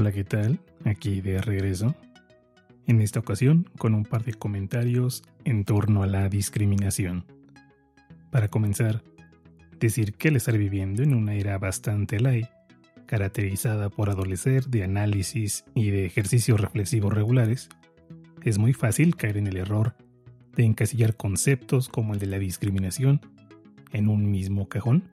Hola, ¿qué tal? Aquí de regreso. En esta ocasión con un par de comentarios en torno a la discriminación. Para comenzar, decir que el estar viviendo en una era bastante light, caracterizada por adolecer de análisis y de ejercicios reflexivos regulares, es muy fácil caer en el error de encasillar conceptos como el de la discriminación en un mismo cajón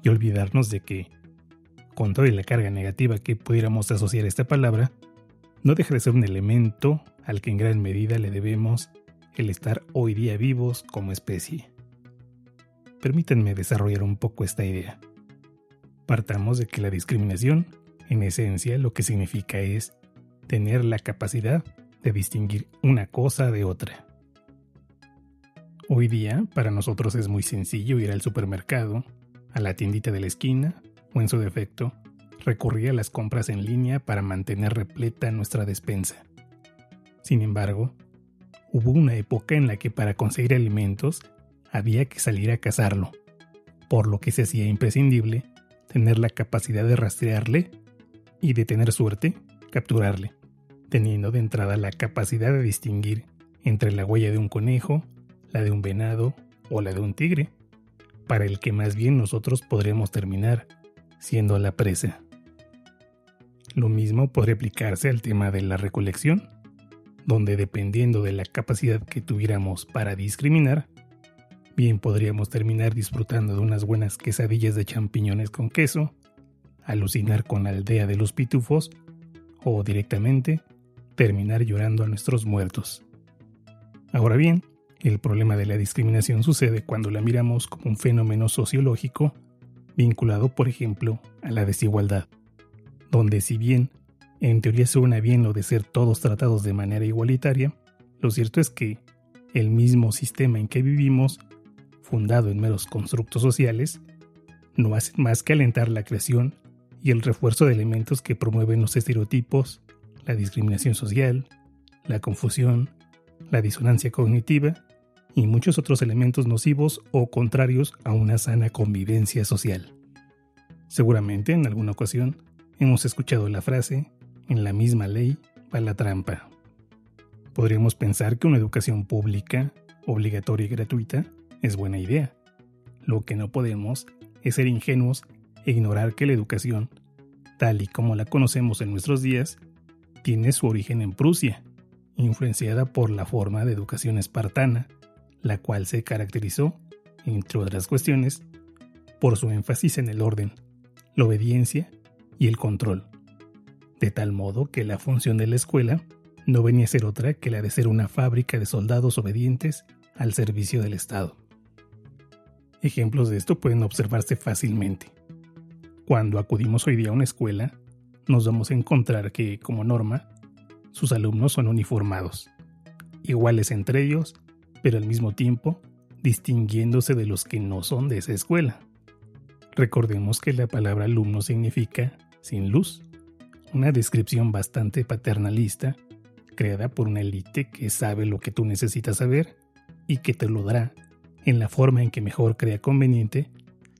y olvidarnos de que con toda la carga negativa que pudiéramos asociar a esta palabra, no deja de ser un elemento al que en gran medida le debemos el estar hoy día vivos como especie. Permítanme desarrollar un poco esta idea. Partamos de que la discriminación, en esencia, lo que significa es tener la capacidad de distinguir una cosa de otra. Hoy día, para nosotros es muy sencillo ir al supermercado, a la tiendita de la esquina en su defecto, recurrir a las compras en línea para mantener repleta nuestra despensa. Sin embargo, hubo una época en la que para conseguir alimentos había que salir a cazarlo, por lo que se hacía imprescindible tener la capacidad de rastrearle y de tener suerte, capturarle, teniendo de entrada la capacidad de distinguir entre la huella de un conejo, la de un venado o la de un tigre, para el que más bien nosotros podremos terminar siendo la presa. Lo mismo podría aplicarse al tema de la recolección, donde dependiendo de la capacidad que tuviéramos para discriminar, bien podríamos terminar disfrutando de unas buenas quesadillas de champiñones con queso, alucinar con la aldea de los pitufos o directamente terminar llorando a nuestros muertos. Ahora bien, el problema de la discriminación sucede cuando la miramos como un fenómeno sociológico vinculado, por ejemplo, a la desigualdad, donde si bien en teoría suena bien lo de ser todos tratados de manera igualitaria, lo cierto es que el mismo sistema en que vivimos, fundado en meros constructos sociales, no hace más que alentar la creación y el refuerzo de elementos que promueven los estereotipos, la discriminación social, la confusión, la disonancia cognitiva y muchos otros elementos nocivos o contrarios a una sana convivencia social. Seguramente en alguna ocasión hemos escuchado la frase, en la misma ley va la trampa. Podríamos pensar que una educación pública, obligatoria y gratuita, es buena idea. Lo que no podemos es ser ingenuos e ignorar que la educación, tal y como la conocemos en nuestros días, tiene su origen en Prusia, influenciada por la forma de educación espartana, la cual se caracterizó, entre otras cuestiones, por su énfasis en el orden, la obediencia y el control, de tal modo que la función de la escuela no venía a ser otra que la de ser una fábrica de soldados obedientes al servicio del Estado. Ejemplos de esto pueden observarse fácilmente. Cuando acudimos hoy día a una escuela, nos vamos a encontrar que, como norma, sus alumnos son uniformados, iguales entre ellos pero al mismo tiempo distinguiéndose de los que no son de esa escuela. Recordemos que la palabra alumno significa sin luz, una descripción bastante paternalista creada por una élite que sabe lo que tú necesitas saber y que te lo dará en la forma en que mejor crea conveniente,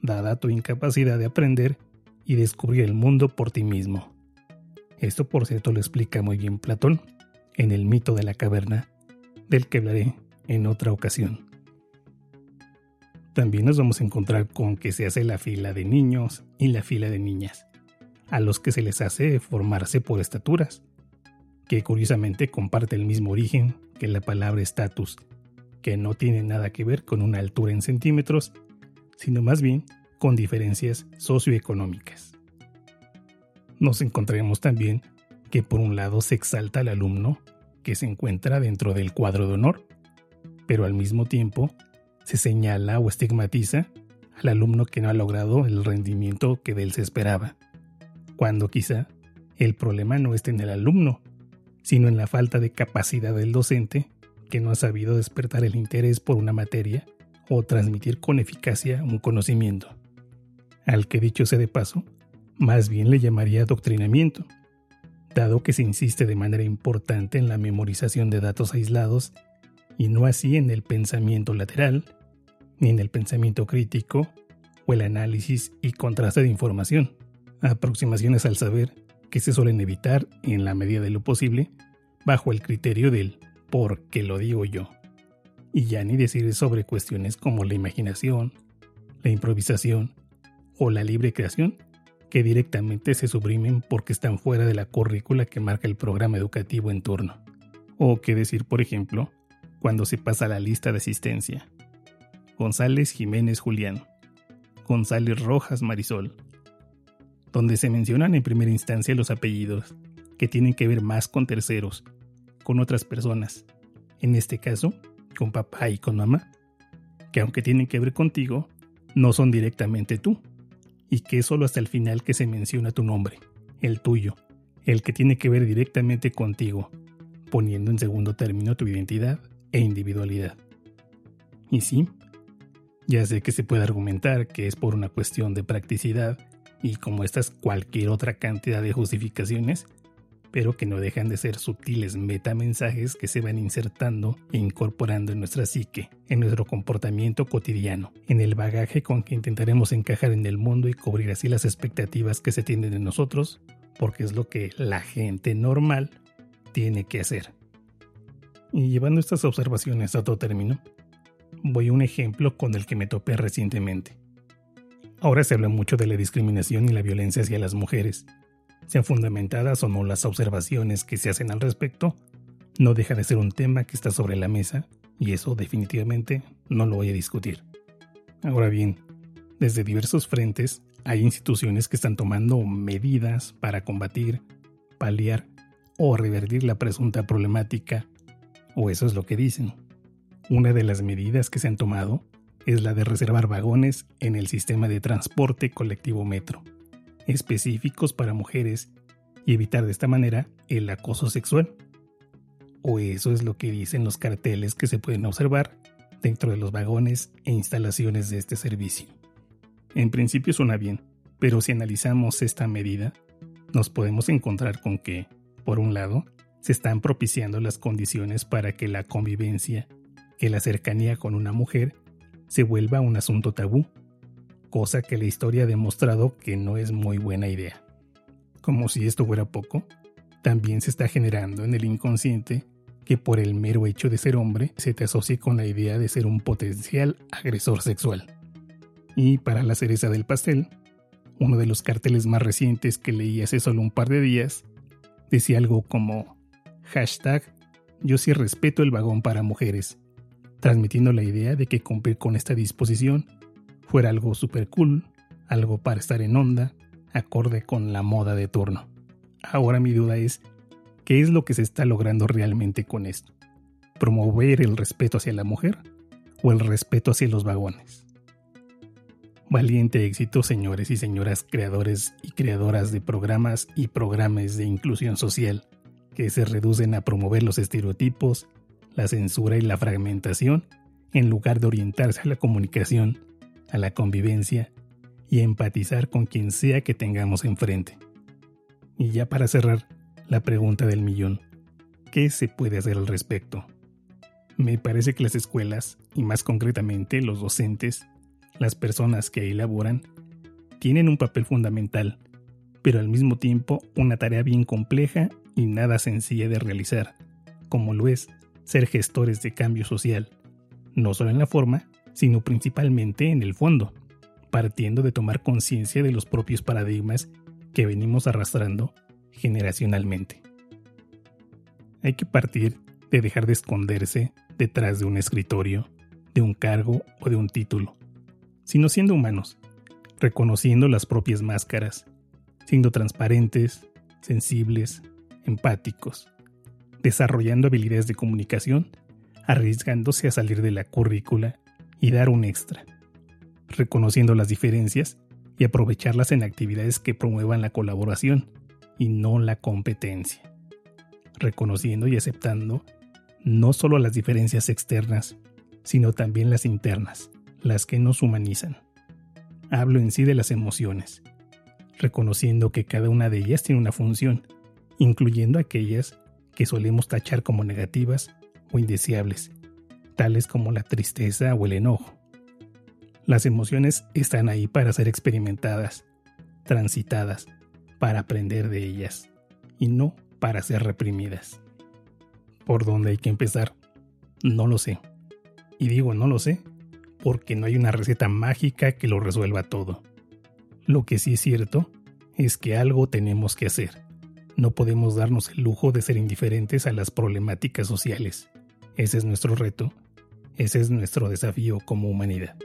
dada tu incapacidad de aprender y descubrir el mundo por ti mismo. Esto por cierto lo explica muy bien Platón en el mito de la caverna, del que hablaré en otra ocasión. También nos vamos a encontrar con que se hace la fila de niños y la fila de niñas, a los que se les hace formarse por estaturas, que curiosamente comparte el mismo origen que la palabra estatus, que no tiene nada que ver con una altura en centímetros, sino más bien con diferencias socioeconómicas. Nos encontraremos también que por un lado se exalta al alumno que se encuentra dentro del cuadro de honor, pero al mismo tiempo se señala o estigmatiza al alumno que no ha logrado el rendimiento que de él se esperaba, cuando quizá el problema no esté en el alumno, sino en la falta de capacidad del docente que no ha sabido despertar el interés por una materia o transmitir con eficacia un conocimiento, al que dicho sea de paso, más bien le llamaría adoctrinamiento, dado que se insiste de manera importante en la memorización de datos aislados y no así en el pensamiento lateral, ni en el pensamiento crítico o el análisis y contraste de información, aproximaciones al saber que se suelen evitar en la medida de lo posible bajo el criterio del por qué lo digo yo. Y ya ni decir sobre cuestiones como la imaginación, la improvisación o la libre creación, que directamente se suprimen porque están fuera de la currícula que marca el programa educativo en turno. O qué decir, por ejemplo, cuando se pasa la lista de asistencia. González Jiménez Julián, González Rojas Marisol, donde se mencionan en primera instancia los apellidos, que tienen que ver más con terceros, con otras personas, en este caso, con papá y con mamá, que aunque tienen que ver contigo, no son directamente tú, y que es solo hasta el final que se menciona tu nombre, el tuyo, el que tiene que ver directamente contigo, poniendo en segundo término tu identidad e individualidad. Y sí, ya sé que se puede argumentar que es por una cuestión de practicidad y como estas cualquier otra cantidad de justificaciones, pero que no dejan de ser sutiles metamensajes que se van insertando e incorporando en nuestra psique, en nuestro comportamiento cotidiano, en el bagaje con que intentaremos encajar en el mundo y cubrir así las expectativas que se tienen de nosotros, porque es lo que la gente normal tiene que hacer. Y llevando estas observaciones a otro término, voy a un ejemplo con el que me topé recientemente. Ahora se habla mucho de la discriminación y la violencia hacia las mujeres. Sean fundamentadas o no las observaciones que se hacen al respecto, no deja de ser un tema que está sobre la mesa y eso definitivamente no lo voy a discutir. Ahora bien, desde diversos frentes hay instituciones que están tomando medidas para combatir, paliar o revertir la presunta problemática, o eso es lo que dicen. Una de las medidas que se han tomado es la de reservar vagones en el sistema de transporte colectivo metro, específicos para mujeres, y evitar de esta manera el acoso sexual. O eso es lo que dicen los carteles que se pueden observar dentro de los vagones e instalaciones de este servicio. En principio suena bien, pero si analizamos esta medida, nos podemos encontrar con que, por un lado, se están propiciando las condiciones para que la convivencia, que la cercanía con una mujer se vuelva un asunto tabú, cosa que la historia ha demostrado que no es muy buena idea. Como si esto fuera poco, también se está generando en el inconsciente que por el mero hecho de ser hombre se te asocie con la idea de ser un potencial agresor sexual. Y para la cereza del pastel, uno de los carteles más recientes que leí hace solo un par de días decía algo como hashtag yo sí respeto el vagón para mujeres transmitiendo la idea de que cumplir con esta disposición fuera algo super cool, algo para estar en onda, acorde con la moda de turno. Ahora mi duda es, ¿qué es lo que se está logrando realmente con esto? ¿Promover el respeto hacia la mujer o el respeto hacia los vagones? Valiente éxito, señores y señoras creadores y creadoras de programas y programas de inclusión social que se reducen a promover los estereotipos, la censura y la fragmentación, en lugar de orientarse a la comunicación, a la convivencia y a empatizar con quien sea que tengamos enfrente. Y ya para cerrar, la pregunta del millón. ¿Qué se puede hacer al respecto? Me parece que las escuelas, y más concretamente los docentes, las personas que ahí laboran, tienen un papel fundamental, pero al mismo tiempo una tarea bien compleja y nada sencilla de realizar, como lo es ser gestores de cambio social, no solo en la forma, sino principalmente en el fondo, partiendo de tomar conciencia de los propios paradigmas que venimos arrastrando generacionalmente. Hay que partir de dejar de esconderse detrás de un escritorio, de un cargo o de un título, sino siendo humanos, reconociendo las propias máscaras, siendo transparentes, sensibles, empáticos, desarrollando habilidades de comunicación, arriesgándose a salir de la currícula y dar un extra, reconociendo las diferencias y aprovecharlas en actividades que promuevan la colaboración y no la competencia, reconociendo y aceptando no solo las diferencias externas, sino también las internas, las que nos humanizan. Hablo en sí de las emociones, reconociendo que cada una de ellas tiene una función, incluyendo aquellas que solemos tachar como negativas o indeseables, tales como la tristeza o el enojo. Las emociones están ahí para ser experimentadas, transitadas, para aprender de ellas y no para ser reprimidas. ¿Por dónde hay que empezar? No lo sé. Y digo no lo sé porque no hay una receta mágica que lo resuelva todo. Lo que sí es cierto es que algo tenemos que hacer. No podemos darnos el lujo de ser indiferentes a las problemáticas sociales. Ese es nuestro reto, ese es nuestro desafío como humanidad.